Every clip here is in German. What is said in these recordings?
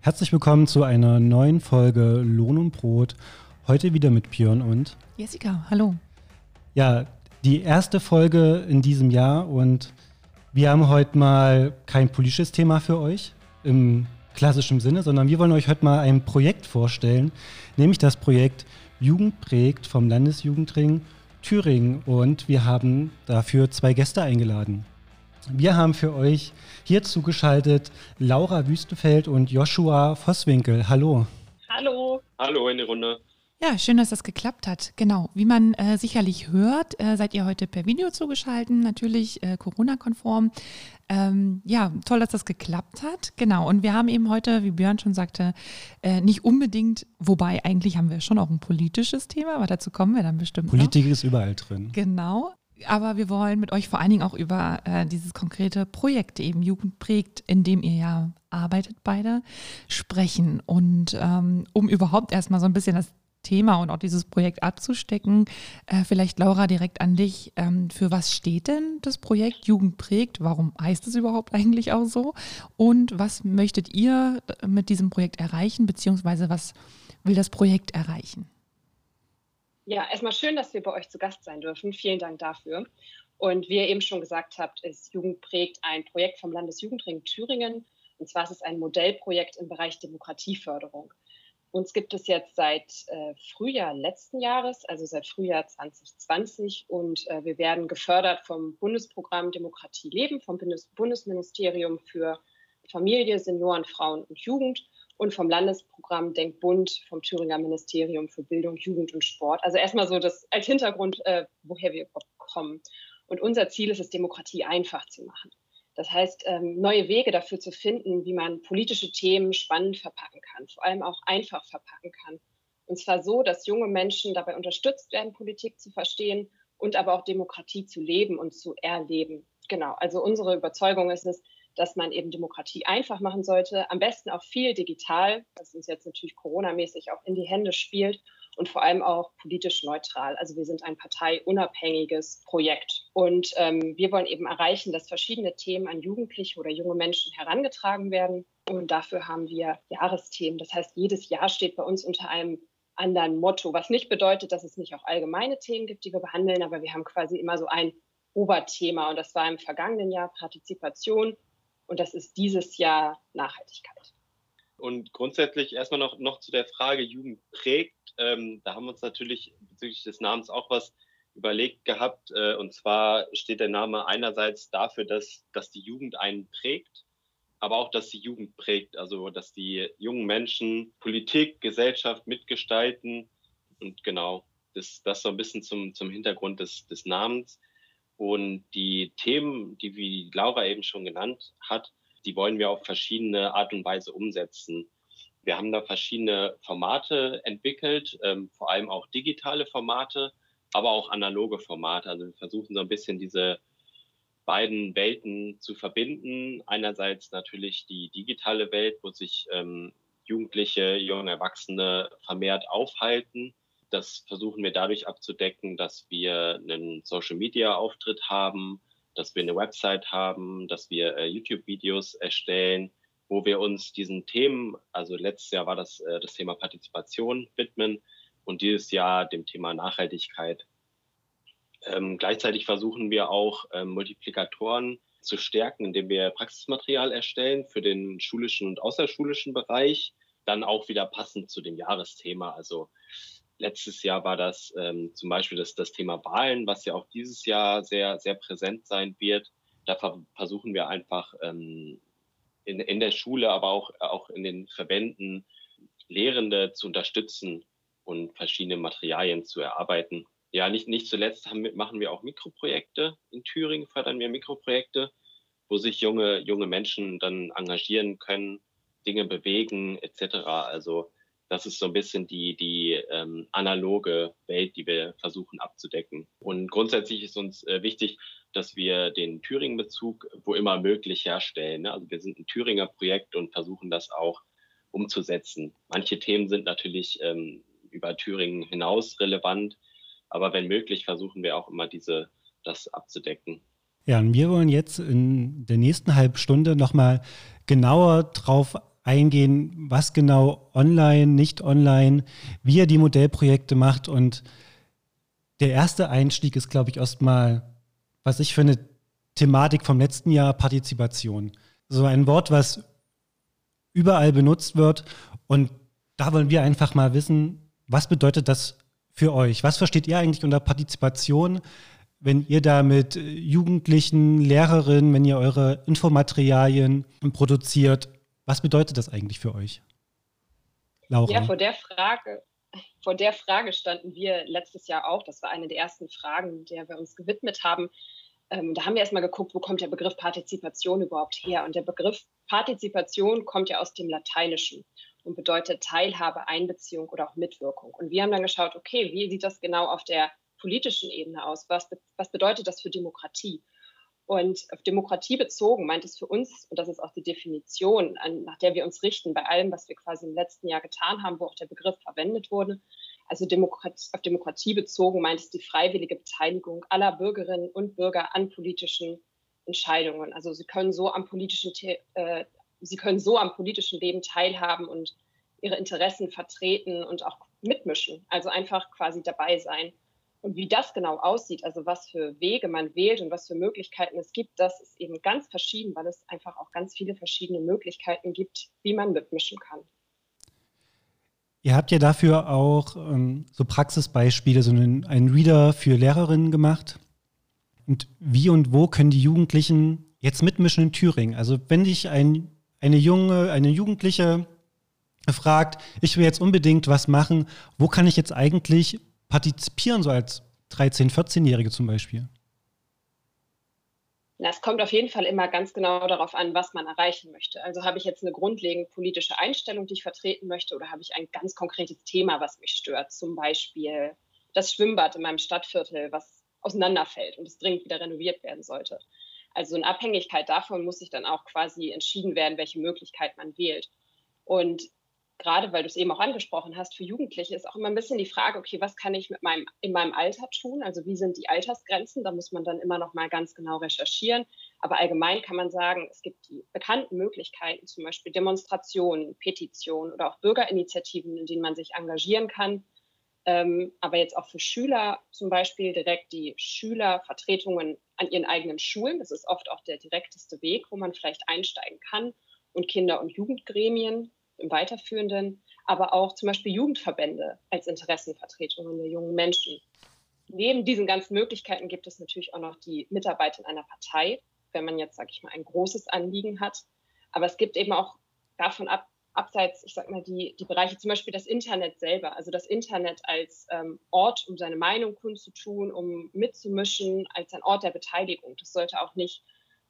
Herzlich willkommen zu einer neuen Folge Lohn und Brot. Heute wieder mit Björn und Jessica. Hallo. Ja, die erste Folge in diesem Jahr und wir haben heute mal kein politisches Thema für euch im klassischen Sinne, sondern wir wollen euch heute mal ein Projekt vorstellen, nämlich das Projekt Jugend prägt vom Landesjugendring Thüringen und wir haben dafür zwei Gäste eingeladen. Wir haben für euch hier zugeschaltet Laura Wüstenfeld und Joshua Vosswinkel. Hallo. Hallo. Hallo in die Runde. Ja, schön, dass das geklappt hat. Genau. Wie man äh, sicherlich hört, äh, seid ihr heute per Video zugeschaltet, natürlich äh, Corona-konform. Ähm, ja, toll, dass das geklappt hat. Genau. Und wir haben eben heute, wie Björn schon sagte, äh, nicht unbedingt, wobei eigentlich haben wir schon auch ein politisches Thema, aber dazu kommen wir dann bestimmt. Politik noch. ist überall drin. Genau. Aber wir wollen mit euch vor allen Dingen auch über äh, dieses konkrete Projekt eben Jugend prägt, in dem ihr ja arbeitet beide, sprechen. Und ähm, um überhaupt erstmal so ein bisschen das Thema und auch dieses Projekt abzustecken. Äh, vielleicht Laura direkt an dich. Ähm, für was steht denn das Projekt Jugend prägt? Warum heißt es überhaupt eigentlich auch so? Und was möchtet ihr mit diesem Projekt erreichen, beziehungsweise was will das Projekt erreichen? Ja, erstmal schön, dass wir bei euch zu Gast sein dürfen. Vielen Dank dafür. Und wie ihr eben schon gesagt habt, ist Jugend prägt ein Projekt vom Landesjugendring Thüringen. Und zwar ist es ein Modellprojekt im Bereich Demokratieförderung. Uns gibt es jetzt seit äh, Frühjahr letzten Jahres, also seit Frühjahr 2020. Und äh, wir werden gefördert vom Bundesprogramm Demokratie leben, vom Bundes Bundesministerium für Familie, Senioren, Frauen und Jugend und vom Landesprogramm Denk Bund vom Thüringer Ministerium für Bildung, Jugend und Sport. Also erstmal so das als Hintergrund, äh, woher wir kommen. Und unser Ziel ist es, Demokratie einfach zu machen. Das heißt, ähm, neue Wege dafür zu finden, wie man politische Themen spannend verpacken kann, vor allem auch einfach verpacken kann. Und zwar so, dass junge Menschen dabei unterstützt werden, Politik zu verstehen und aber auch Demokratie zu leben und zu erleben. Genau, also unsere Überzeugung ist es, dass man eben Demokratie einfach machen sollte, am besten auch viel digital, was uns jetzt natürlich Corona-mäßig auch in die Hände spielt und vor allem auch politisch neutral. Also wir sind ein parteiunabhängiges Projekt. Und ähm, wir wollen eben erreichen, dass verschiedene Themen an Jugendliche oder junge Menschen herangetragen werden. Und dafür haben wir Jahresthemen. Das heißt, jedes Jahr steht bei uns unter einem anderen Motto, was nicht bedeutet, dass es nicht auch allgemeine Themen gibt, die wir behandeln, aber wir haben quasi immer so ein Oberthema. Und das war im vergangenen Jahr Partizipation und das ist dieses Jahr Nachhaltigkeit. Und grundsätzlich erstmal noch, noch zu der Frage Jugend prägt. Ähm, da haben wir uns natürlich bezüglich des Namens auch was überlegt gehabt. Äh, und zwar steht der Name einerseits dafür, dass, dass die Jugend einen prägt, aber auch, dass die Jugend prägt. Also, dass die jungen Menschen Politik, Gesellschaft mitgestalten. Und genau, das, das so ein bisschen zum, zum Hintergrund des, des Namens. Und die Themen, die wie Laura eben schon genannt hat, die wollen wir auf verschiedene Art und Weise umsetzen. Wir haben da verschiedene Formate entwickelt, ähm, vor allem auch digitale Formate, aber auch analoge Formate. Also wir versuchen so ein bisschen diese beiden Welten zu verbinden. Einerseits natürlich die digitale Welt, wo sich ähm, Jugendliche, junge Erwachsene vermehrt aufhalten das versuchen wir dadurch abzudecken, dass wir einen Social-Media-Auftritt haben, dass wir eine Website haben, dass wir äh, YouTube-Videos erstellen, wo wir uns diesen Themen, also letztes Jahr war das äh, das Thema Partizipation widmen und dieses Jahr dem Thema Nachhaltigkeit. Ähm, gleichzeitig versuchen wir auch ähm, Multiplikatoren zu stärken, indem wir Praxismaterial erstellen für den schulischen und außerschulischen Bereich, dann auch wieder passend zu dem Jahresthema. Also Letztes Jahr war das ähm, zum Beispiel das, das Thema Wahlen, was ja auch dieses Jahr sehr, sehr präsent sein wird. Da ver versuchen wir einfach ähm, in, in der Schule, aber auch, auch in den Verbänden Lehrende zu unterstützen und verschiedene Materialien zu erarbeiten. Ja, nicht, nicht zuletzt haben, machen wir auch Mikroprojekte. In Thüringen fördern wir Mikroprojekte, wo sich junge, junge Menschen dann engagieren können, Dinge bewegen etc. Also das ist so ein bisschen die, die ähm, analoge Welt, die wir versuchen abzudecken. Und grundsätzlich ist uns äh, wichtig, dass wir den Thüringen-Bezug wo immer möglich herstellen. Ne? Also wir sind ein Thüringer Projekt und versuchen das auch umzusetzen. Manche Themen sind natürlich ähm, über Thüringen hinaus relevant, aber wenn möglich versuchen wir auch immer diese, das abzudecken. Ja, und wir wollen jetzt in der nächsten halben Stunde nochmal genauer drauf eingehen, was genau online, nicht online, wie ihr die Modellprojekte macht. Und der erste Einstieg ist, glaube ich, erstmal, was ich für eine Thematik vom letzten Jahr, Partizipation. So ein Wort, was überall benutzt wird. Und da wollen wir einfach mal wissen, was bedeutet das für euch? Was versteht ihr eigentlich unter Partizipation? wenn ihr da mit Jugendlichen, Lehrerinnen, wenn ihr eure Infomaterialien produziert, was bedeutet das eigentlich für euch? Laura. Ja, vor der Frage, vor der Frage standen wir letztes Jahr auch. Das war eine der ersten Fragen, der wir uns gewidmet haben. Ähm, da haben wir erstmal geguckt, wo kommt der Begriff Partizipation überhaupt her? Und der Begriff Partizipation kommt ja aus dem Lateinischen und bedeutet Teilhabe, Einbeziehung oder auch Mitwirkung. Und wir haben dann geschaut, okay, wie sieht das genau auf der politischen Ebene aus? Was, was bedeutet das für Demokratie? Und auf Demokratie bezogen meint es für uns, und das ist auch die Definition, an, nach der wir uns richten bei allem, was wir quasi im letzten Jahr getan haben, wo auch der Begriff verwendet wurde. Also Demokratie, auf Demokratie bezogen meint es die freiwillige Beteiligung aller Bürgerinnen und Bürger an politischen Entscheidungen. Also sie können so am politischen, äh, sie können so am politischen Leben teilhaben und ihre Interessen vertreten und auch mitmischen. Also einfach quasi dabei sein. Und wie das genau aussieht, also was für Wege man wählt und was für Möglichkeiten es gibt, das ist eben ganz verschieden, weil es einfach auch ganz viele verschiedene Möglichkeiten gibt, wie man mitmischen kann. Ihr habt ja dafür auch ähm, so Praxisbeispiele, so einen, einen Reader für Lehrerinnen gemacht. Und wie und wo können die Jugendlichen jetzt mitmischen in Thüringen? Also wenn dich ein, eine junge, eine Jugendliche fragt, ich will jetzt unbedingt was machen, wo kann ich jetzt eigentlich partizipieren, so als 13-, 14-Jährige zum Beispiel? Es kommt auf jeden Fall immer ganz genau darauf an, was man erreichen möchte. Also habe ich jetzt eine grundlegend politische Einstellung, die ich vertreten möchte, oder habe ich ein ganz konkretes Thema, was mich stört? Zum Beispiel das Schwimmbad in meinem Stadtviertel, was auseinanderfällt und es dringend wieder renoviert werden sollte. Also in Abhängigkeit davon muss sich dann auch quasi entschieden werden, welche Möglichkeit man wählt. Und gerade weil du es eben auch angesprochen hast, für Jugendliche ist auch immer ein bisschen die Frage, okay, was kann ich mit meinem, in meinem Alter tun? Also wie sind die Altersgrenzen? Da muss man dann immer noch mal ganz genau recherchieren. Aber allgemein kann man sagen, es gibt die bekannten Möglichkeiten, zum Beispiel Demonstrationen, Petitionen oder auch Bürgerinitiativen, in denen man sich engagieren kann. Ähm, aber jetzt auch für Schüler zum Beispiel direkt die Schülervertretungen an ihren eigenen Schulen. Das ist oft auch der direkteste Weg, wo man vielleicht einsteigen kann. Und Kinder- und Jugendgremien, im Weiterführenden, aber auch zum Beispiel Jugendverbände als Interessenvertretungen der jungen Menschen. Neben diesen ganzen Möglichkeiten gibt es natürlich auch noch die Mitarbeit in einer Partei, wenn man jetzt, sage ich mal, ein großes Anliegen hat. Aber es gibt eben auch davon ab, abseits, ich sage mal, die, die Bereiche, zum Beispiel das Internet selber, also das Internet als ähm, Ort, um seine Meinung kundzutun, um mitzumischen, als ein Ort der Beteiligung. Das sollte auch nicht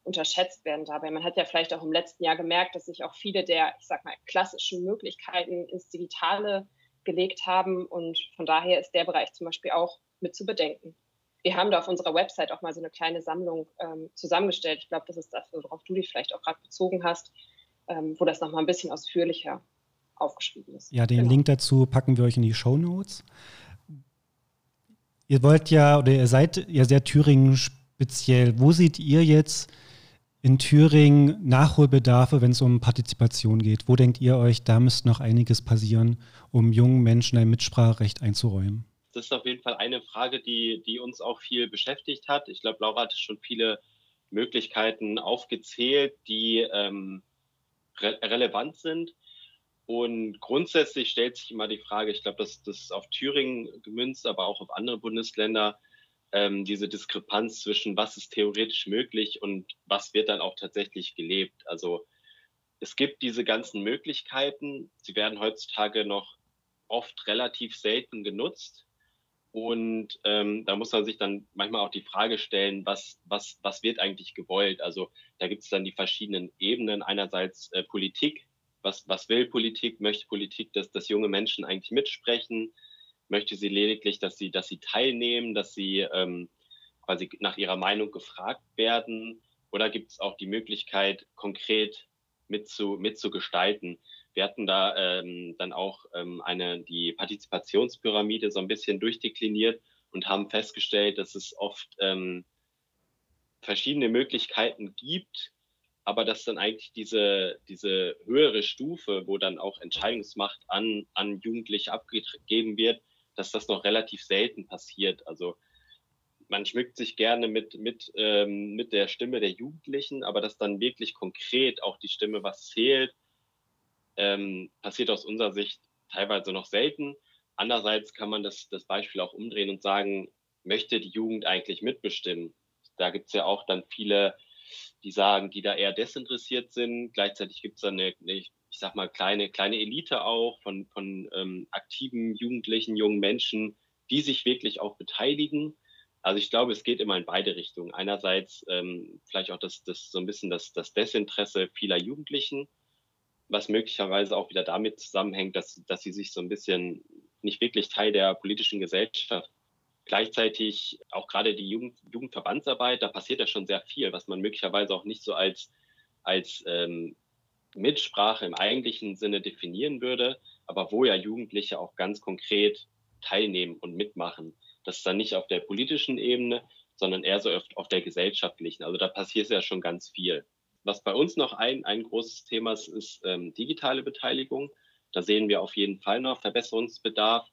unterschätzt werden dabei. Man hat ja vielleicht auch im letzten Jahr gemerkt, dass sich auch viele der, ich sag mal, klassischen Möglichkeiten ins Digitale gelegt haben und von daher ist der Bereich zum Beispiel auch mit zu bedenken. Wir haben da auf unserer Website auch mal so eine kleine Sammlung ähm, zusammengestellt. Ich glaube, das ist das, worauf du dich vielleicht auch gerade bezogen hast, ähm, wo das nochmal ein bisschen ausführlicher aufgeschrieben ist. Ja, den genau. Link dazu packen wir euch in die Show Notes. Ihr wollt ja oder ihr seid ja sehr Thüringen speziell. Wo seht ihr jetzt in Thüringen Nachholbedarfe, wenn es um Partizipation geht? Wo denkt ihr euch, da müsste noch einiges passieren, um jungen Menschen ein Mitspracherecht einzuräumen? Das ist auf jeden Fall eine Frage, die, die uns auch viel beschäftigt hat. Ich glaube, Laura hat schon viele Möglichkeiten aufgezählt, die ähm, re relevant sind. Und grundsätzlich stellt sich immer die Frage, ich glaube, das, das ist auf Thüringen gemünzt, aber auch auf andere Bundesländer, ähm, diese Diskrepanz zwischen was ist theoretisch möglich und was wird dann auch tatsächlich gelebt. Also es gibt diese ganzen Möglichkeiten, sie werden heutzutage noch oft relativ selten genutzt. Und ähm, da muss man sich dann manchmal auch die Frage stellen, was, was, was wird eigentlich gewollt? Also da gibt es dann die verschiedenen Ebenen. Einerseits äh, Politik, was, was will Politik? Möchte Politik, dass, dass junge Menschen eigentlich mitsprechen? Möchte sie lediglich, dass sie, dass sie teilnehmen, dass sie ähm, quasi nach ihrer Meinung gefragt werden? Oder gibt es auch die Möglichkeit, konkret mitzu, mitzugestalten? Wir hatten da ähm, dann auch ähm, eine, die Partizipationspyramide so ein bisschen durchdekliniert und haben festgestellt, dass es oft ähm, verschiedene Möglichkeiten gibt, aber dass dann eigentlich diese, diese höhere Stufe, wo dann auch Entscheidungsmacht an, an Jugendliche abgegeben wird, dass das noch relativ selten passiert. Also man schmückt sich gerne mit, mit, ähm, mit der Stimme der Jugendlichen, aber dass dann wirklich konkret auch die Stimme was zählt, ähm, passiert aus unserer Sicht teilweise noch selten. Andererseits kann man das, das Beispiel auch umdrehen und sagen, möchte die Jugend eigentlich mitbestimmen? Da gibt es ja auch dann viele, die sagen, die da eher desinteressiert sind. Gleichzeitig gibt es dann eine, eine, ich sag mal, kleine, kleine Elite auch von, von ähm, aktiven Jugendlichen, jungen Menschen, die sich wirklich auch beteiligen. Also ich glaube, es geht immer in beide Richtungen. Einerseits ähm, vielleicht auch das, das so ein bisschen das, das Desinteresse vieler Jugendlichen, was möglicherweise auch wieder damit zusammenhängt, dass, dass sie sich so ein bisschen nicht wirklich Teil der politischen Gesellschaft. Gleichzeitig auch gerade die Jugend, Jugendverbandsarbeit, da passiert ja schon sehr viel, was man möglicherweise auch nicht so als, als ähm, Mitsprache im eigentlichen Sinne definieren würde, aber wo ja Jugendliche auch ganz konkret teilnehmen und mitmachen. Das ist dann nicht auf der politischen Ebene, sondern eher so oft auf der gesellschaftlichen. Also da passiert ja schon ganz viel. Was bei uns noch ein, ein großes Thema ist, ist ähm, digitale Beteiligung. Da sehen wir auf jeden Fall noch Verbesserungsbedarf.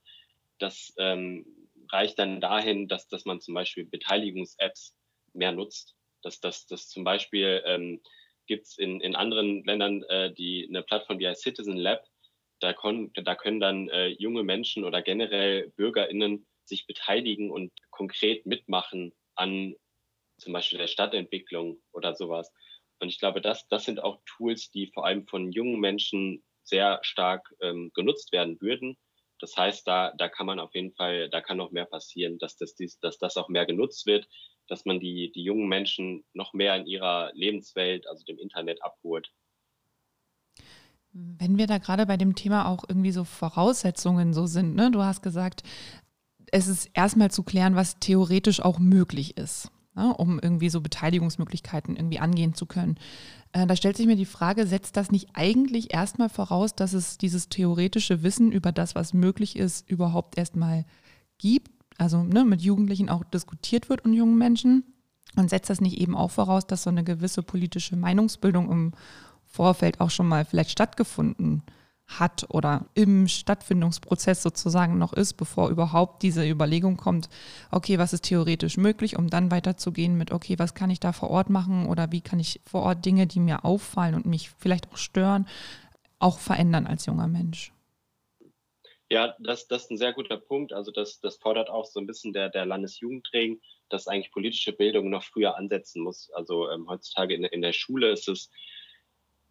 Das ähm, reicht dann dahin, dass, dass man zum Beispiel Beteiligungs-Apps mehr nutzt. Dass das dass zum Beispiel ähm, gibt es in, in anderen Ländern äh, die, eine Plattform, die heißt Citizen Lab. Da, kon, da können dann äh, junge Menschen oder generell BürgerInnen sich beteiligen und konkret mitmachen an zum Beispiel der Stadtentwicklung oder sowas. Und ich glaube, das, das sind auch Tools, die vor allem von jungen Menschen sehr stark ähm, genutzt werden würden. Das heißt, da, da kann man auf jeden Fall, da kann noch mehr passieren, dass das, dass das auch mehr genutzt wird, dass man die, die jungen Menschen noch mehr in ihrer Lebenswelt, also dem Internet, abholt. Wenn wir da gerade bei dem Thema auch irgendwie so Voraussetzungen so sind, ne? du hast gesagt, es ist erstmal zu klären, was theoretisch auch möglich ist ne, um irgendwie so Beteiligungsmöglichkeiten irgendwie angehen zu können. Äh, da stellt sich mir die Frage, setzt das nicht eigentlich erstmal voraus, dass es dieses theoretische Wissen über das, was möglich ist, überhaupt erstmal gibt? Also ne, mit Jugendlichen auch diskutiert wird und jungen Menschen. Und setzt das nicht eben auch voraus, dass so eine gewisse politische Meinungsbildung im Vorfeld auch schon mal vielleicht stattgefunden hat? Hat oder im Stattfindungsprozess sozusagen noch ist, bevor überhaupt diese Überlegung kommt, okay, was ist theoretisch möglich, um dann weiterzugehen mit, okay, was kann ich da vor Ort machen oder wie kann ich vor Ort Dinge, die mir auffallen und mich vielleicht auch stören, auch verändern als junger Mensch. Ja, das, das ist ein sehr guter Punkt. Also das, das fordert auch so ein bisschen der, der Landesjugendring, dass eigentlich politische Bildung noch früher ansetzen muss. Also ähm, heutzutage in, in der Schule ist es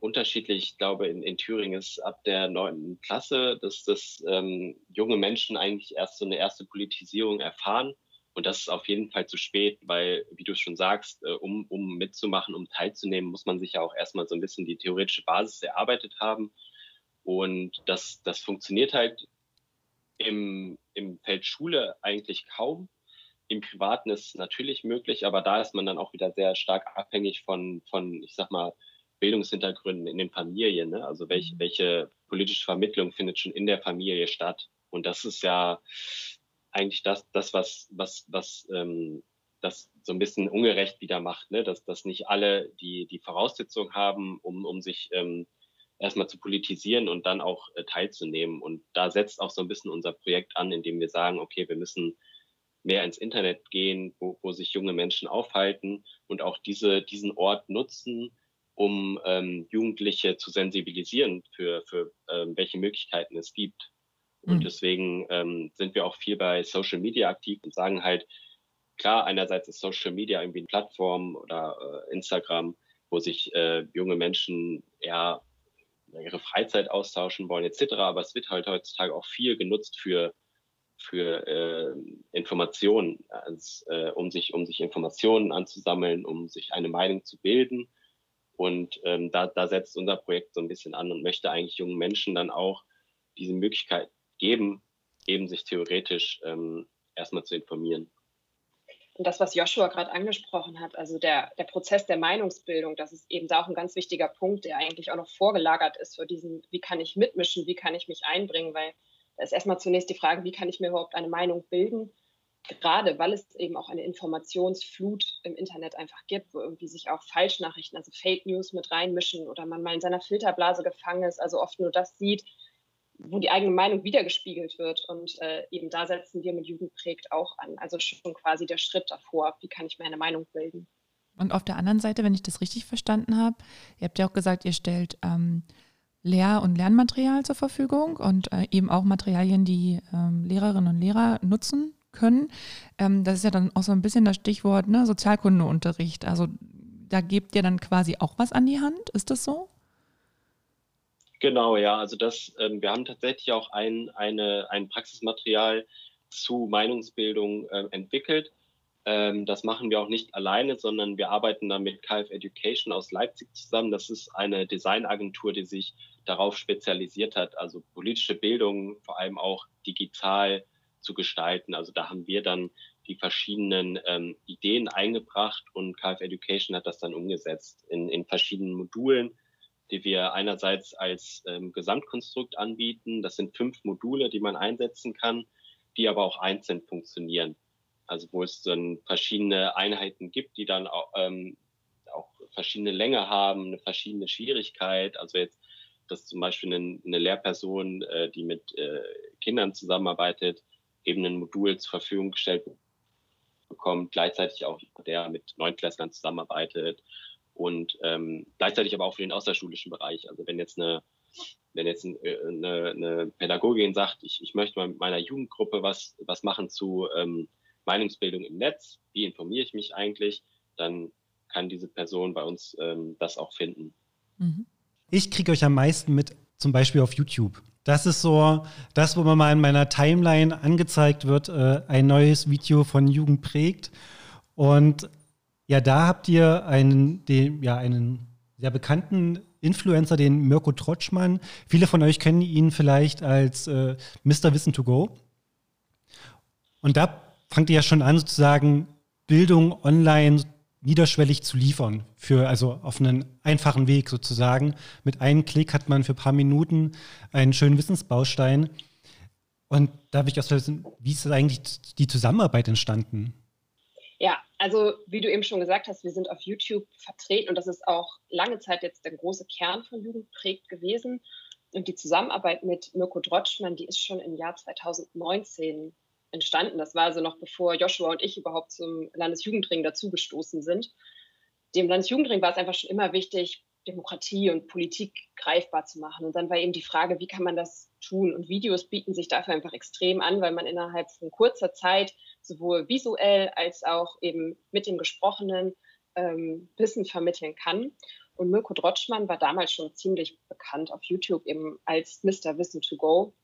unterschiedlich. Ich glaube, in, in Thüringen ist ab der neunten Klasse, dass das ähm, junge Menschen eigentlich erst so eine erste Politisierung erfahren. Und das ist auf jeden Fall zu spät, weil, wie du schon sagst, äh, um, um mitzumachen, um teilzunehmen, muss man sich ja auch erstmal so ein bisschen die theoretische Basis erarbeitet haben. Und das, das funktioniert halt im, im Feld Schule eigentlich kaum. Im Privaten ist es natürlich möglich, aber da ist man dann auch wieder sehr stark abhängig von, von ich sag mal, Bildungshintergründen in den Familien. Ne? Also welche, mhm. welche politische Vermittlung findet schon in der Familie statt? Und das ist ja eigentlich das, das was, was, was ähm, das so ein bisschen ungerecht wieder macht, ne? dass, dass nicht alle die, die Voraussetzungen haben, um, um sich ähm, erstmal zu politisieren und dann auch äh, teilzunehmen. Und da setzt auch so ein bisschen unser Projekt an, indem wir sagen, okay, wir müssen mehr ins Internet gehen, wo, wo sich junge Menschen aufhalten und auch diese, diesen Ort nutzen, um ähm, Jugendliche zu sensibilisieren für, für ähm, welche Möglichkeiten es gibt. Und mhm. deswegen ähm, sind wir auch viel bei Social Media aktiv und sagen halt, klar, einerseits ist Social Media irgendwie eine Plattform oder äh, Instagram, wo sich äh, junge Menschen eher ihre Freizeit austauschen wollen etc. Aber es wird halt heutzutage auch viel genutzt für für äh, Informationen, als, äh, um sich um sich Informationen anzusammeln, um sich eine Meinung zu bilden und ähm, da, da setzt unser Projekt so ein bisschen an und möchte eigentlich jungen Menschen dann auch diese Möglichkeit geben, eben sich theoretisch ähm, erstmal zu informieren. Und das, was Joshua gerade angesprochen hat, also der, der Prozess der Meinungsbildung, das ist eben da auch ein ganz wichtiger Punkt, der eigentlich auch noch vorgelagert ist für diesen, wie kann ich mitmischen, wie kann ich mich einbringen, weil da ist erstmal zunächst die Frage, wie kann ich mir überhaupt eine Meinung bilden gerade weil es eben auch eine Informationsflut im Internet einfach gibt, wo irgendwie sich auch Falschnachrichten, also Fake News mit reinmischen oder man mal in seiner Filterblase gefangen ist, also oft nur das sieht, wo die eigene Meinung wiedergespiegelt wird. Und äh, eben da setzen wir mit Jugendprägt auch an. Also schon quasi der Schritt davor, wie kann ich meine Meinung bilden. Und auf der anderen Seite, wenn ich das richtig verstanden habe, ihr habt ja auch gesagt, ihr stellt ähm, Lehr- und Lernmaterial zur Verfügung und äh, eben auch Materialien, die ähm, Lehrerinnen und Lehrer nutzen können. Ähm, das ist ja dann auch so ein bisschen das Stichwort ne, Sozialkundeunterricht. Also da gebt ihr dann quasi auch was an die Hand, ist das so? Genau, ja. Also das, ähm, wir haben tatsächlich auch ein, eine, ein Praxismaterial zu Meinungsbildung äh, entwickelt. Ähm, das machen wir auch nicht alleine, sondern wir arbeiten da mit KF Education aus Leipzig zusammen. Das ist eine Designagentur, die sich darauf spezialisiert hat, also politische Bildung vor allem auch digital zu gestalten. Also da haben wir dann die verschiedenen ähm, Ideen eingebracht und KF Education hat das dann umgesetzt in, in verschiedenen Modulen die wir einerseits als ähm, Gesamtkonstrukt anbieten. Das sind fünf Module, die man einsetzen kann, die aber auch einzeln funktionieren. Also wo es dann verschiedene Einheiten gibt, die dann auch, ähm, auch verschiedene Länge haben, eine verschiedene Schwierigkeit. Also jetzt, dass zum Beispiel eine, eine Lehrperson, äh, die mit äh, Kindern zusammenarbeitet, eben ein Modul zur Verfügung gestellt bekommt, gleichzeitig auch der mit Neunklässlern zusammenarbeitet und ähm, gleichzeitig aber auch für den außerschulischen Bereich. Also wenn jetzt eine, wenn jetzt eine, eine Pädagogin sagt, ich, ich möchte mal mit meiner Jugendgruppe was, was machen zu ähm, Meinungsbildung im Netz, wie informiere ich mich eigentlich, dann kann diese Person bei uns ähm, das auch finden. Mhm. Ich kriege euch am meisten mit, zum Beispiel auf YouTube. Das ist so das, wo man mal in meiner Timeline angezeigt wird, äh, ein neues Video von Jugend prägt. Und ja, da habt ihr einen, den, ja, einen sehr bekannten Influencer, den Mirko Trotschmann. Viele von euch kennen ihn vielleicht als äh, Mr. Wissen to Go. Und da fangt ihr ja schon an, sozusagen Bildung online niederschwellig zu liefern, für, also auf einen einfachen Weg sozusagen. Mit einem Klick hat man für ein paar Minuten einen schönen Wissensbaustein. Und da habe ich auch wie ist eigentlich die Zusammenarbeit entstanden? Ja, also wie du eben schon gesagt hast, wir sind auf YouTube vertreten und das ist auch lange Zeit jetzt der große Kern von Jugendprägt gewesen. Und die Zusammenarbeit mit Mirko Drotschmann, die ist schon im Jahr 2019 entstanden. Das war also noch bevor Joshua und ich überhaupt zum Landesjugendring dazugestoßen sind. Dem Landesjugendring war es einfach schon immer wichtig, Demokratie und Politik greifbar zu machen. Und dann war eben die Frage, wie kann man das tun? Und Videos bieten sich dafür einfach extrem an, weil man innerhalb von kurzer Zeit sowohl visuell als auch eben mit dem Gesprochenen ähm, Wissen vermitteln kann. Und Mirko Drotschmann war damals schon ziemlich bekannt auf YouTube eben als Mr. Wissen to Go.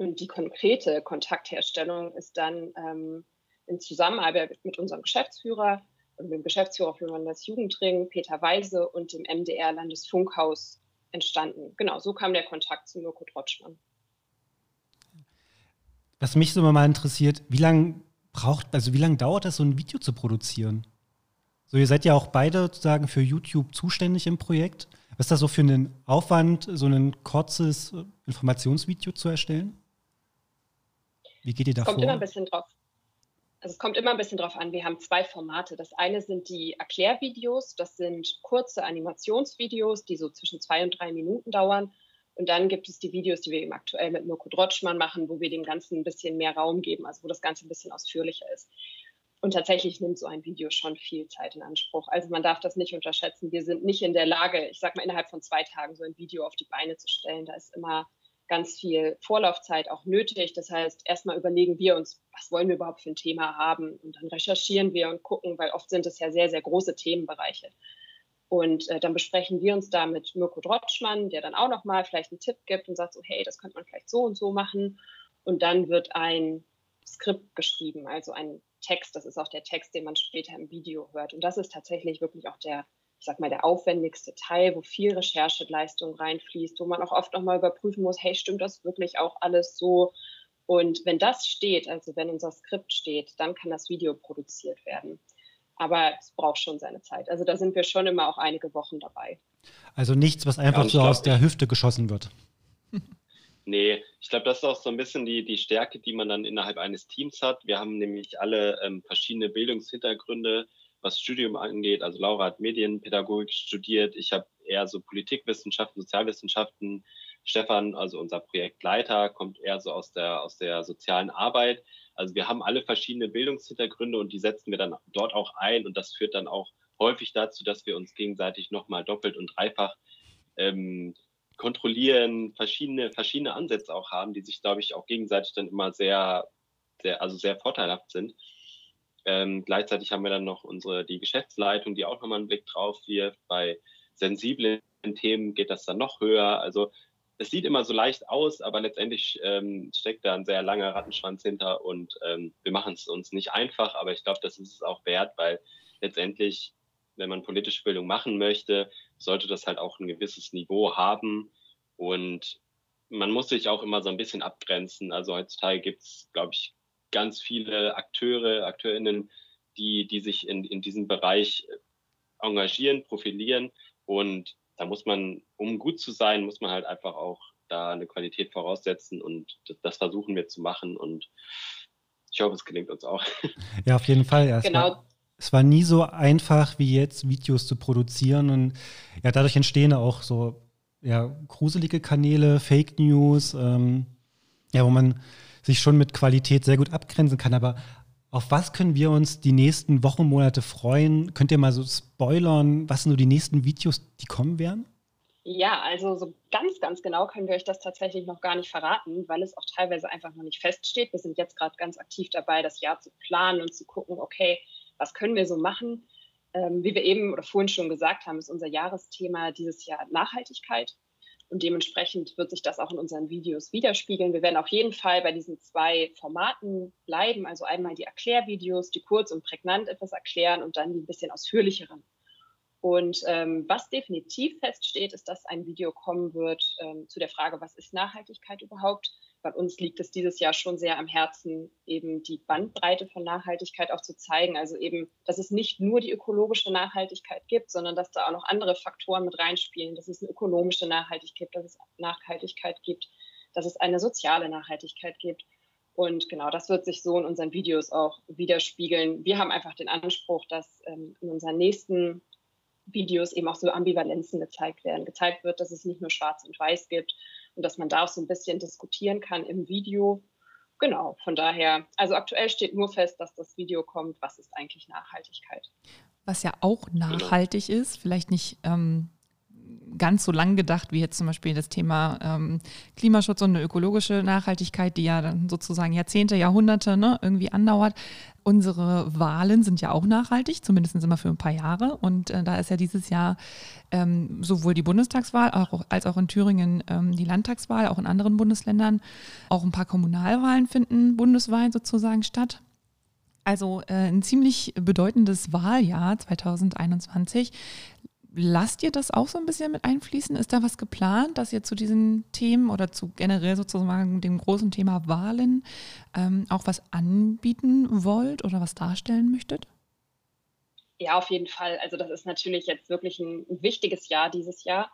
Und die konkrete Kontaktherstellung ist dann ähm, in Zusammenarbeit mit unserem Geschäftsführer und dem Geschäftsführer für Landesjugendring, Peter Weise und dem MDR Landesfunkhaus entstanden. Genau, so kam der Kontakt zu Mirko Drotschmann. Was mich so mal interessiert, wie lange braucht, also wie lange dauert es, so ein Video zu produzieren? So, ihr seid ja auch beide sozusagen für YouTube zuständig im Projekt. Was ist das so für einen Aufwand, so ein kurzes äh, Informationsvideo zu erstellen? Wie geht ihr da kommt? Immer ein bisschen drauf. Also es kommt immer ein bisschen drauf an. Wir haben zwei Formate. Das eine sind die Erklärvideos. Das sind kurze Animationsvideos, die so zwischen zwei und drei Minuten dauern. Und dann gibt es die Videos, die wir eben aktuell mit Mirko Drotschmann machen, wo wir dem Ganzen ein bisschen mehr Raum geben, also wo das Ganze ein bisschen ausführlicher ist. Und tatsächlich nimmt so ein Video schon viel Zeit in Anspruch. Also man darf das nicht unterschätzen. Wir sind nicht in der Lage, ich sag mal, innerhalb von zwei Tagen so ein Video auf die Beine zu stellen. Da ist immer ganz viel Vorlaufzeit auch nötig. Das heißt, erstmal überlegen wir uns, was wollen wir überhaupt für ein Thema haben? Und dann recherchieren wir und gucken, weil oft sind es ja sehr, sehr große Themenbereiche. Und äh, dann besprechen wir uns da mit Mirko Drotschmann, der dann auch nochmal vielleicht einen Tipp gibt und sagt so, hey, das könnte man vielleicht so und so machen. Und dann wird ein Skript geschrieben, also ein Text. Das ist auch der Text, den man später im Video hört. Und das ist tatsächlich wirklich auch der, ich sag mal, der aufwendigste Teil, wo viel Rechercheleistung reinfließt, wo man auch oft nochmal überprüfen muss, hey, stimmt das wirklich auch alles so? Und wenn das steht, also wenn unser Skript steht, dann kann das Video produziert werden aber es braucht schon seine Zeit. Also da sind wir schon immer auch einige Wochen dabei. Also nichts, was einfach ja, so aus der Hüfte geschossen wird. Nee, ich glaube, das ist auch so ein bisschen die, die Stärke, die man dann innerhalb eines Teams hat. Wir haben nämlich alle ähm, verschiedene Bildungshintergründe, was Studium angeht. Also Laura hat Medienpädagogik studiert, ich habe eher so Politikwissenschaften, Sozialwissenschaften. Stefan, also unser Projektleiter, kommt eher so aus der, aus der sozialen Arbeit. Also wir haben alle verschiedene Bildungshintergründe und die setzen wir dann dort auch ein und das führt dann auch häufig dazu, dass wir uns gegenseitig nochmal doppelt und dreifach ähm, kontrollieren, verschiedene, verschiedene Ansätze auch haben, die sich, glaube ich, auch gegenseitig dann immer sehr, sehr, also sehr vorteilhaft sind. Ähm, gleichzeitig haben wir dann noch unsere, die Geschäftsleitung, die auch nochmal einen Blick drauf wirft. Bei sensiblen Themen geht das dann noch höher. Also es sieht immer so leicht aus, aber letztendlich ähm, steckt da ein sehr langer Rattenschwanz hinter und ähm, wir machen es uns nicht einfach, aber ich glaube, das ist es auch wert, weil letztendlich, wenn man politische Bildung machen möchte, sollte das halt auch ein gewisses Niveau haben und man muss sich auch immer so ein bisschen abgrenzen. Also heutzutage gibt es, glaube ich, ganz viele Akteure, Akteurinnen, die, die sich in, in diesem Bereich engagieren, profilieren. Und da muss man, um gut zu sein, muss man halt einfach auch da eine Qualität voraussetzen und das, versuchen wir zu machen. Und ich hoffe, es gelingt uns auch. Ja, auf jeden Fall. Ja, genau. War, es war nie so einfach wie jetzt, Videos zu produzieren. Und ja, dadurch entstehen auch so ja, gruselige Kanäle, Fake News, ähm, ja, wo man sich schon mit Qualität sehr gut abgrenzen kann. Aber auf was können wir uns die nächsten Wochen, Monate freuen? Könnt ihr mal so spoilern, was sind so die nächsten Videos, die kommen werden? Ja, also so ganz, ganz genau können wir euch das tatsächlich noch gar nicht verraten, weil es auch teilweise einfach noch nicht feststeht. Wir sind jetzt gerade ganz aktiv dabei, das Jahr zu planen und zu gucken, okay, was können wir so machen? Ähm, wie wir eben oder vorhin schon gesagt haben, ist unser Jahresthema dieses Jahr Nachhaltigkeit. Und dementsprechend wird sich das auch in unseren Videos widerspiegeln. Wir werden auf jeden Fall bei diesen zwei Formaten bleiben. Also einmal die Erklärvideos, die kurz und prägnant etwas erklären und dann die ein bisschen ausführlicheren. Und ähm, was definitiv feststeht, ist, dass ein Video kommen wird ähm, zu der Frage, was ist Nachhaltigkeit überhaupt? Bei uns liegt es dieses Jahr schon sehr am Herzen, eben die Bandbreite von Nachhaltigkeit auch zu zeigen. Also eben, dass es nicht nur die ökologische Nachhaltigkeit gibt, sondern dass da auch noch andere Faktoren mit reinspielen, dass es eine ökonomische Nachhaltigkeit, dass es Nachhaltigkeit gibt, dass es eine soziale Nachhaltigkeit gibt. Und genau das wird sich so in unseren Videos auch widerspiegeln. Wir haben einfach den Anspruch, dass ähm, in unseren nächsten Videos eben auch so Ambivalenzen gezeigt werden. Gezeigt wird, dass es nicht nur schwarz und weiß gibt und dass man da auch so ein bisschen diskutieren kann im Video. Genau, von daher, also aktuell steht nur fest, dass das Video kommt, was ist eigentlich Nachhaltigkeit. Was ja auch nachhaltig ist, vielleicht nicht ähm, ganz so lang gedacht wie jetzt zum Beispiel das Thema ähm, Klimaschutz und eine ökologische Nachhaltigkeit, die ja dann sozusagen Jahrzehnte, Jahrhunderte ne, irgendwie andauert. Unsere Wahlen sind ja auch nachhaltig, zumindest immer für ein paar Jahre. Und äh, da ist ja dieses Jahr ähm, sowohl die Bundestagswahl auch, als auch in Thüringen ähm, die Landtagswahl, auch in anderen Bundesländern. Auch ein paar Kommunalwahlen finden bundesweit sozusagen statt. Also äh, ein ziemlich bedeutendes Wahljahr 2021. Lasst ihr das auch so ein bisschen mit einfließen? Ist da was geplant, dass ihr zu diesen Themen oder zu generell sozusagen dem großen Thema Wahlen ähm, auch was anbieten wollt oder was darstellen möchtet? Ja, auf jeden Fall. Also das ist natürlich jetzt wirklich ein, wichtiges Jahr dieses Jahr.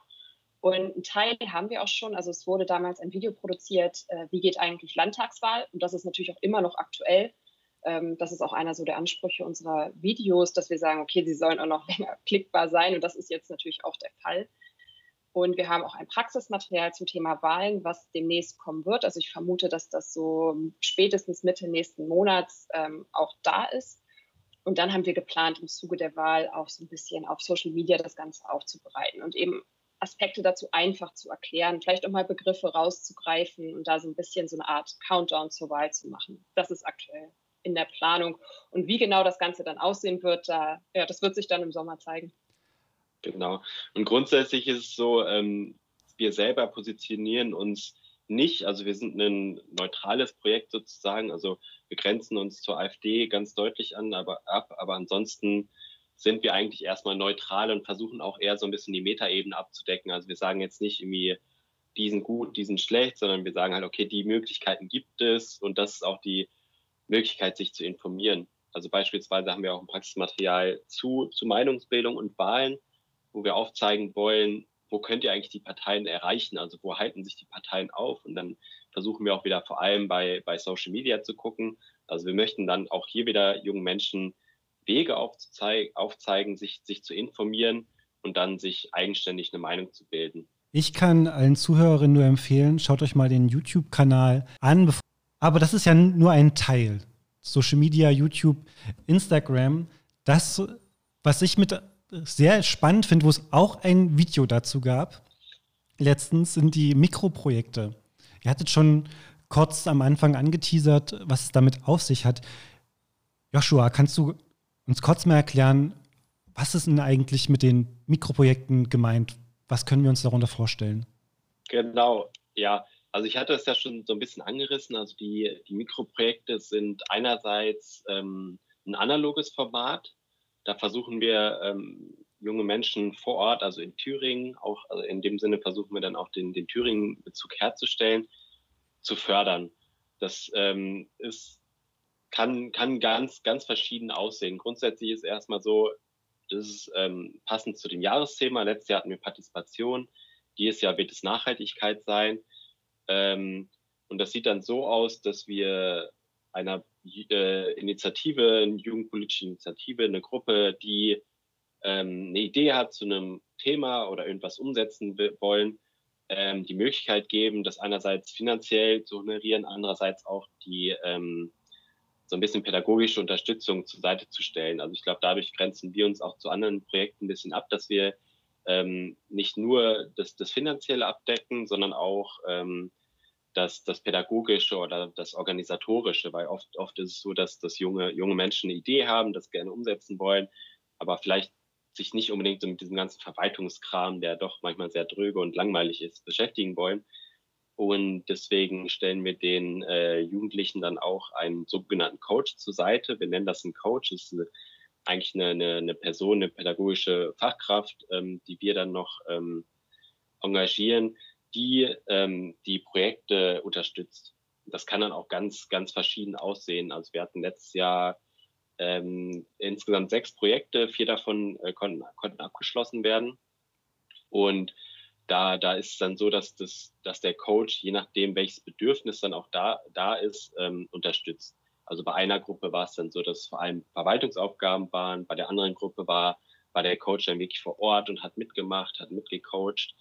Und einen Teil haben wir auch schon. Also es wurde damals ein Video produziert, äh, wie geht eigentlich Landtagswahl? Und das ist natürlich auch immer noch aktuell. Ähm, das ist auch einer so der Ansprüche unserer Videos, dass wir sagen, okay, sie sollen auch noch länger klickbar sein. Und das ist jetzt natürlich auch der Fall. Und wir haben auch ein Praxismaterial zum Thema Wahlen, was demnächst kommen wird. Also ich vermute, dass das so spätestens Mitte nächsten Monats ähm, auch da ist. Und dann haben wir geplant, im Zuge der Wahl auch so ein bisschen auf Social Media das Ganze aufzubereiten und eben Aspekte dazu einfach zu erklären, vielleicht auch mal Begriffe rauszugreifen und da so ein bisschen so eine Art Countdown zur Wahl zu machen. Das ist aktuell in der Planung. Und wie genau das Ganze dann aussehen wird, da, ja, das wird sich dann im Sommer zeigen. Genau. Und grundsätzlich ist es so, ähm, wir selber positionieren uns nicht, also wir sind ein neutrales Projekt sozusagen, also wir grenzen uns zur AfD ganz deutlich an, aber ab, aber ansonsten sind wir eigentlich erstmal neutral und versuchen auch eher so ein bisschen die Metaebene abzudecken. Also wir sagen jetzt nicht irgendwie, die sind gut, die sind schlecht, sondern wir sagen halt, okay, die Möglichkeiten gibt es und das ist auch die Möglichkeit, sich zu informieren. Also beispielsweise haben wir auch ein Praxismaterial zu, zu Meinungsbildung und Wahlen, wo wir aufzeigen wollen, wo könnt ihr eigentlich die Parteien erreichen? Also wo halten sich die Parteien auf? Und dann versuchen wir auch wieder vor allem bei, bei Social Media zu gucken. Also wir möchten dann auch hier wieder jungen Menschen Wege aufzeigen, sich, sich zu informieren und dann sich eigenständig eine Meinung zu bilden. Ich kann allen Zuhörerinnen nur empfehlen, schaut euch mal den YouTube-Kanal an. Aber das ist ja nur ein Teil. Social Media, YouTube, Instagram. Das, was ich mit sehr spannend finde, wo es auch ein Video dazu gab, letztens sind die Mikroprojekte. Ihr hattet schon kurz am Anfang angeteasert, was es damit auf sich hat. Joshua, kannst du uns kurz mal erklären, was ist denn eigentlich mit den Mikroprojekten gemeint? Was können wir uns darunter vorstellen? Genau, ja. Also ich hatte es ja schon so ein bisschen angerissen. Also die, die Mikroprojekte sind einerseits ähm, ein analoges Format. Da versuchen wir ähm, junge Menschen vor Ort, also in Thüringen, auch also in dem Sinne versuchen wir dann auch den, den Thüringen-Bezug herzustellen, zu fördern. Das ähm, ist kann, kann ganz, ganz verschieden aussehen. Grundsätzlich ist erstmal so, das ist ähm, passend zu dem Jahresthema. Letztes Jahr hatten wir Partizipation. Dieses Jahr wird es Nachhaltigkeit sein. Ähm, und das sieht dann so aus, dass wir einer äh, Initiative, eine jugendpolitische Initiative, eine Gruppe, die ähm, eine Idee hat zu einem Thema oder irgendwas umsetzen wollen, ähm, die Möglichkeit geben, das einerseits finanziell zu honorieren, andererseits auch die ähm, so ein bisschen pädagogische Unterstützung zur Seite zu stellen. Also ich glaube, dadurch grenzen wir uns auch zu anderen Projekten ein bisschen ab, dass wir ähm, nicht nur das, das Finanzielle abdecken, sondern auch ähm, das, das Pädagogische oder das Organisatorische, weil oft, oft ist es so, dass, dass junge, junge Menschen eine Idee haben, das gerne umsetzen wollen, aber vielleicht sich nicht unbedingt so mit diesem ganzen Verwaltungskram, der doch manchmal sehr dröge und langweilig ist, beschäftigen wollen. Und deswegen stellen wir den äh, Jugendlichen dann auch einen sogenannten Coach zur Seite. Wir nennen das einen Coach. Das ist eine, eigentlich eine, eine, eine, Person, eine pädagogische Fachkraft, ähm, die wir dann noch ähm, engagieren, die ähm, die Projekte unterstützt. Das kann dann auch ganz, ganz verschieden aussehen. Also wir hatten letztes Jahr ähm, insgesamt sechs Projekte, vier davon äh, konnten, konnten abgeschlossen werden. Und da, da ist es dann so, dass, das, dass der Coach, je nachdem, welches Bedürfnis dann auch da, da ist, ähm, unterstützt. Also bei einer Gruppe war es dann so, dass vor allem Verwaltungsaufgaben waren, bei der anderen Gruppe war, war der Coach dann wirklich vor Ort und hat mitgemacht, hat mitgecoacht.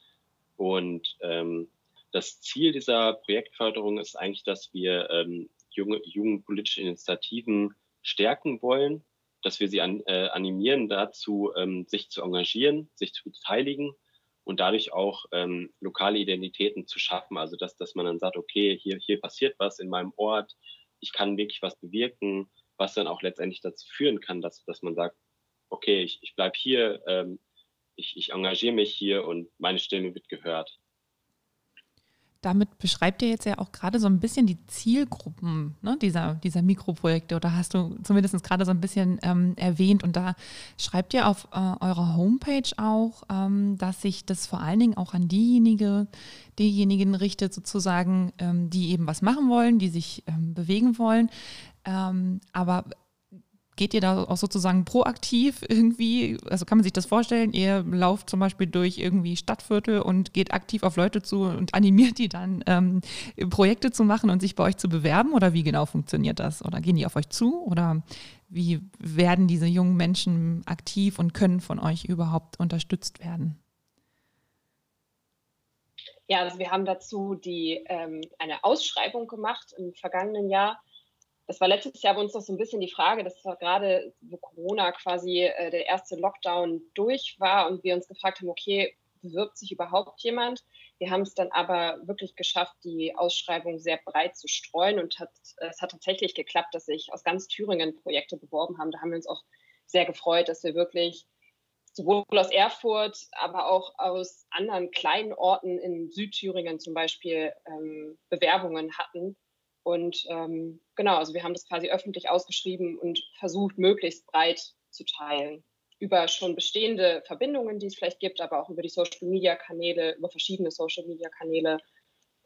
Und ähm, das Ziel dieser Projektförderung ist eigentlich, dass wir ähm, junge, jugendpolitische Initiativen stärken wollen, dass wir sie an, äh, animieren dazu, ähm, sich zu engagieren, sich zu beteiligen und dadurch auch ähm, lokale Identitäten zu schaffen. Also dass, dass man dann sagt, okay, hier, hier passiert was in meinem Ort, ich kann wirklich was bewirken, was dann auch letztendlich dazu führen kann, dass, dass man sagt, okay, ich, ich bleibe hier, ähm, ich, ich engagiere mich hier und meine Stimme wird gehört damit beschreibt ihr jetzt ja auch gerade so ein bisschen die Zielgruppen ne, dieser, dieser Mikroprojekte oder hast du zumindest gerade so ein bisschen ähm, erwähnt und da schreibt ihr auf äh, eurer Homepage auch, ähm, dass sich das vor allen Dingen auch an diejenige, diejenigen richtet sozusagen, ähm, die eben was machen wollen, die sich ähm, bewegen wollen. Ähm, aber Geht ihr da auch sozusagen proaktiv irgendwie? Also kann man sich das vorstellen? Ihr lauft zum Beispiel durch irgendwie Stadtviertel und geht aktiv auf Leute zu und animiert die dann, ähm, Projekte zu machen und sich bei euch zu bewerben? Oder wie genau funktioniert das? Oder gehen die auf euch zu? Oder wie werden diese jungen Menschen aktiv und können von euch überhaupt unterstützt werden? Ja, also wir haben dazu die, ähm, eine Ausschreibung gemacht im vergangenen Jahr das war letztes Jahr bei uns noch so ein bisschen die Frage, das war gerade, wo Corona quasi äh, der erste Lockdown durch war und wir uns gefragt haben, okay, bewirbt sich überhaupt jemand? Wir haben es dann aber wirklich geschafft, die Ausschreibung sehr breit zu streuen und hat, es hat tatsächlich geklappt, dass sich aus ganz Thüringen Projekte beworben haben. Da haben wir uns auch sehr gefreut, dass wir wirklich sowohl aus Erfurt, aber auch aus anderen kleinen Orten in Südthüringen zum Beispiel ähm, Bewerbungen hatten und ähm, genau, also wir haben das quasi öffentlich ausgeschrieben und versucht, möglichst breit zu teilen. Über schon bestehende Verbindungen, die es vielleicht gibt, aber auch über die Social-Media-Kanäle, über verschiedene Social-Media-Kanäle.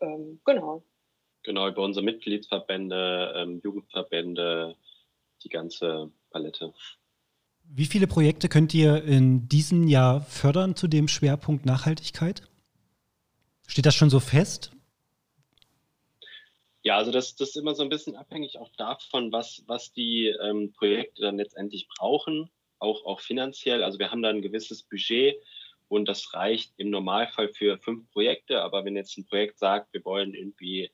Ähm, genau. Genau, über unsere Mitgliedsverbände, ähm, Jugendverbände, die ganze Palette. Wie viele Projekte könnt ihr in diesem Jahr fördern zu dem Schwerpunkt Nachhaltigkeit? Steht das schon so fest? Ja, also das, das ist immer so ein bisschen abhängig auch davon, was, was die ähm, Projekte dann letztendlich brauchen, auch, auch finanziell. Also wir haben da ein gewisses Budget und das reicht im Normalfall für fünf Projekte. Aber wenn jetzt ein Projekt sagt, wir wollen irgendwie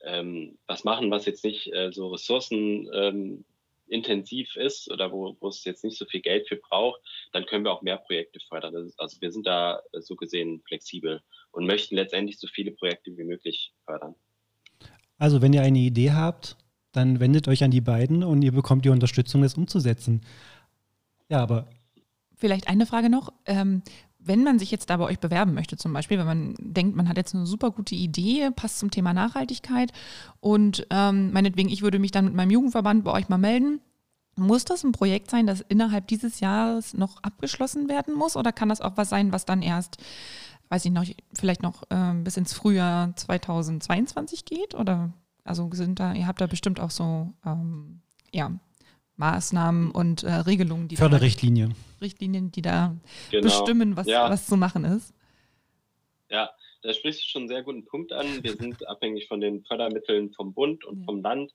ähm, was machen, was jetzt nicht äh, so ressourcenintensiv ähm, ist oder wo, wo es jetzt nicht so viel Geld für braucht, dann können wir auch mehr Projekte fördern. also wir sind da äh, so gesehen flexibel und möchten letztendlich so viele Projekte wie möglich fördern. Also wenn ihr eine Idee habt, dann wendet euch an die beiden und ihr bekommt die Unterstützung, das umzusetzen. Ja, aber. Vielleicht eine Frage noch. Ähm, wenn man sich jetzt da bei euch bewerben möchte, zum Beispiel, wenn man denkt, man hat jetzt eine super gute Idee, passt zum Thema Nachhaltigkeit und ähm, meinetwegen, ich würde mich dann mit meinem Jugendverband bei euch mal melden. Muss das ein Projekt sein, das innerhalb dieses Jahres noch abgeschlossen werden muss oder kann das auch was sein, was dann erst, weiß ich noch, vielleicht noch äh, bis ins Frühjahr 2022 geht? Oder also sind da, ihr habt da bestimmt auch so ähm, ja, Maßnahmen und äh, Regelungen, die Förderrichtlinie. Da, Richtlinien, die da genau. bestimmen, was, ja. was zu machen ist. Ja, da sprichst du schon einen sehr guten Punkt an. Wir sind abhängig von den Fördermitteln vom Bund und ja. vom Land,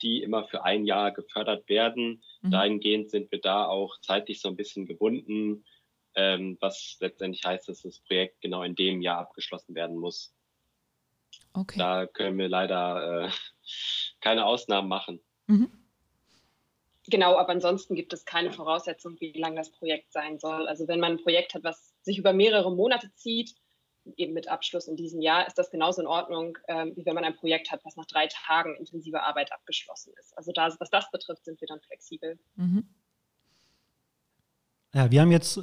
die immer für ein Jahr gefördert werden. Mhm. Dahingehend sind wir da auch zeitlich so ein bisschen gebunden, ähm, was letztendlich heißt, dass das Projekt genau in dem Jahr abgeschlossen werden muss. Okay. Da können wir leider äh, keine Ausnahmen machen. Mhm. Genau, aber ansonsten gibt es keine Voraussetzung, wie lang das Projekt sein soll. Also wenn man ein Projekt hat, was sich über mehrere Monate zieht, eben mit Abschluss in diesem Jahr, ist das genauso in Ordnung, ähm, wie wenn man ein Projekt hat, was nach drei Tagen intensiver Arbeit abgeschlossen ist. Also da, was das betrifft, sind wir dann flexibel. Mhm. Ja, wir haben jetzt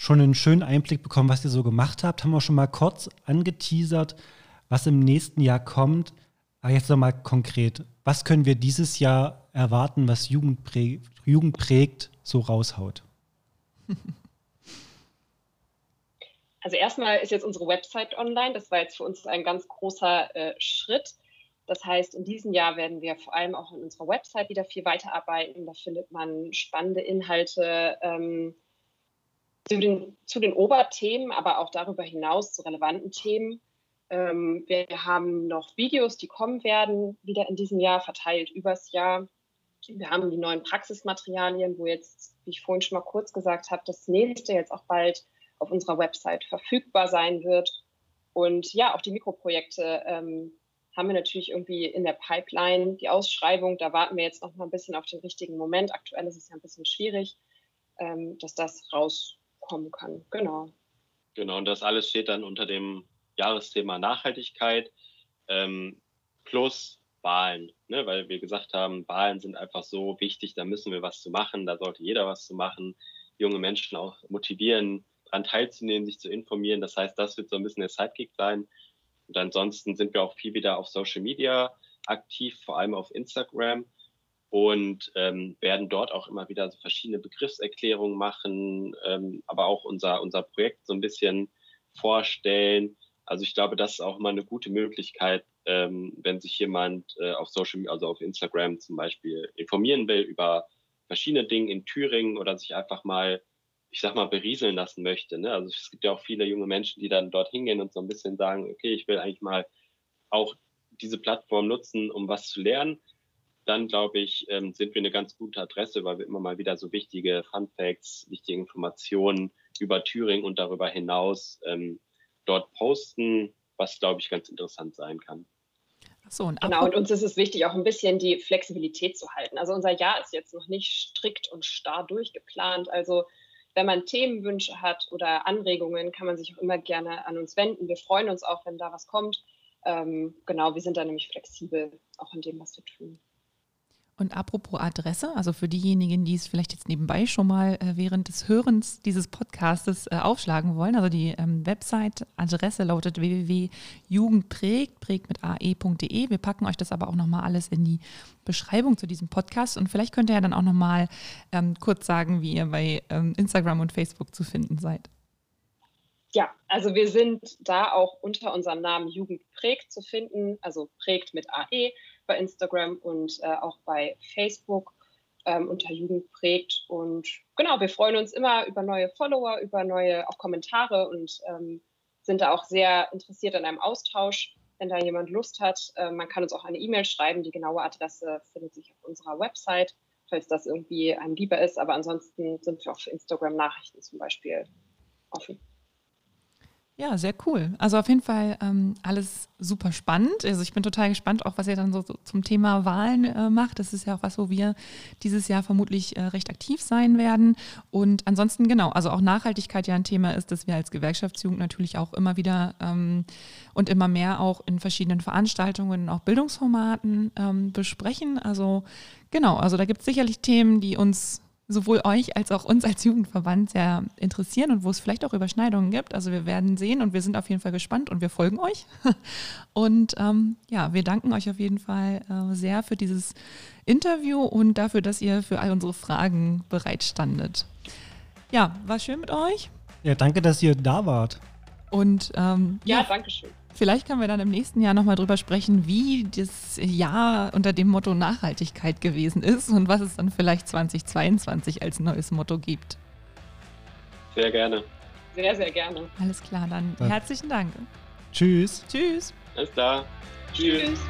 schon einen schönen Einblick bekommen, was ihr so gemacht habt, haben wir schon mal kurz angeteasert, was im nächsten Jahr kommt. Aber jetzt nochmal konkret, was können wir dieses Jahr erwarten, was Jugend, prä Jugend prägt, so raushaut? Also erstmal ist jetzt unsere Website online. Das war jetzt für uns ein ganz großer äh, Schritt. Das heißt, in diesem Jahr werden wir vor allem auch in unserer Website wieder viel weiterarbeiten. Da findet man spannende Inhalte ähm, zu, den, zu den Oberthemen, aber auch darüber hinaus zu relevanten Themen. Ähm, wir haben noch Videos, die kommen werden, wieder in diesem Jahr verteilt übers Jahr. Wir haben die neuen Praxismaterialien, wo jetzt, wie ich vorhin schon mal kurz gesagt habe, das nächste jetzt auch bald auf unserer Website verfügbar sein wird. Und ja, auch die Mikroprojekte ähm, haben wir natürlich irgendwie in der Pipeline. Die Ausschreibung, da warten wir jetzt noch mal ein bisschen auf den richtigen Moment. Aktuell ist es ja ein bisschen schwierig, ähm, dass das rauskommen kann. Genau. Genau, und das alles steht dann unter dem Jahresthema Nachhaltigkeit ähm, plus Wahlen, ne? weil wir gesagt haben, Wahlen sind einfach so wichtig, da müssen wir was zu machen, da sollte jeder was zu machen, junge Menschen auch motivieren, daran teilzunehmen, sich zu informieren. Das heißt, das wird so ein bisschen der Sidekick sein. Und ansonsten sind wir auch viel wieder auf Social Media aktiv, vor allem auf Instagram und ähm, werden dort auch immer wieder so verschiedene Begriffserklärungen machen, ähm, aber auch unser, unser Projekt so ein bisschen vorstellen also ich glaube, das ist auch mal eine gute Möglichkeit, ähm, wenn sich jemand äh, auf Social, also auf Instagram zum Beispiel informieren will über verschiedene Dinge in Thüringen oder sich einfach mal, ich sag mal, berieseln lassen möchte. Ne? Also es gibt ja auch viele junge Menschen, die dann dort hingehen und so ein bisschen sagen, okay, ich will eigentlich mal auch diese Plattform nutzen, um was zu lernen. Dann glaube ich, ähm, sind wir eine ganz gute Adresse, weil wir immer mal wieder so wichtige Fun Facts, wichtige Informationen über Thüringen und darüber hinaus ähm, dort posten, was, glaube ich, ganz interessant sein kann. So, und genau, und uns ist es wichtig, auch ein bisschen die Flexibilität zu halten. Also unser Jahr ist jetzt noch nicht strikt und starr durchgeplant. Also wenn man Themenwünsche hat oder Anregungen, kann man sich auch immer gerne an uns wenden. Wir freuen uns auch, wenn da was kommt. Ähm, genau, wir sind da nämlich flexibel, auch in dem, was wir tun. Und apropos Adresse, also für diejenigen, die es vielleicht jetzt nebenbei schon mal äh, während des Hörens dieses Podcastes äh, aufschlagen wollen, also die ähm, Website-Adresse lautet www.jugendprägt, prägt mit ae.de. Wir packen euch das aber auch nochmal alles in die Beschreibung zu diesem Podcast und vielleicht könnt ihr ja dann auch nochmal ähm, kurz sagen, wie ihr bei ähm, Instagram und Facebook zu finden seid. Ja, also wir sind da auch unter unserem Namen Jugendprägt zu finden, also prägt mit AE bei Instagram und äh, auch bei Facebook. ähm, unter Jugend prägt. Und genau, wir freuen uns immer über neue Follower, über neue auch Kommentare und ähm, sind da auch sehr interessiert an einem Austausch. Wenn da jemand Lust hat, äh, man kann uns auch eine E-Mail schreiben. Die genaue Adresse findet sich auf unserer Website, falls das irgendwie einem lieber ist. Aber ansonsten sind wir auch für Instagram-Nachrichten zum Beispiel offen. Ja, sehr cool. Also auf jeden Fall ähm, alles super spannend. Also ich bin total gespannt, auch was ihr dann so, so zum Thema Wahlen äh, macht. Das ist ja auch was, wo wir dieses Jahr vermutlich äh, recht aktiv sein werden. Und ansonsten genau, also auch Nachhaltigkeit ja ein Thema ist, dass wir als Gewerkschaftsjugend natürlich auch immer wieder ähm, und immer mehr auch in verschiedenen Veranstaltungen, auch Bildungsformaten ähm, besprechen. Also genau, also da gibt es sicherlich Themen, die uns sowohl euch als auch uns als Jugendverband sehr interessieren und wo es vielleicht auch Überschneidungen gibt. Also wir werden sehen und wir sind auf jeden Fall gespannt und wir folgen euch. Und ähm, ja, wir danken euch auf jeden Fall äh, sehr für dieses Interview und dafür, dass ihr für all unsere Fragen bereitstandet. Ja, war schön mit euch. Ja, danke, dass ihr da wart. Und ähm, ja, ja, danke schön. Vielleicht können wir dann im nächsten Jahr nochmal drüber sprechen, wie das Jahr unter dem Motto Nachhaltigkeit gewesen ist und was es dann vielleicht 2022 als neues Motto gibt. Sehr gerne. Sehr, sehr gerne. Alles klar, dann ja. herzlichen Dank. Tschüss. Tschüss. Alles klar. Tschüss. Tschüss.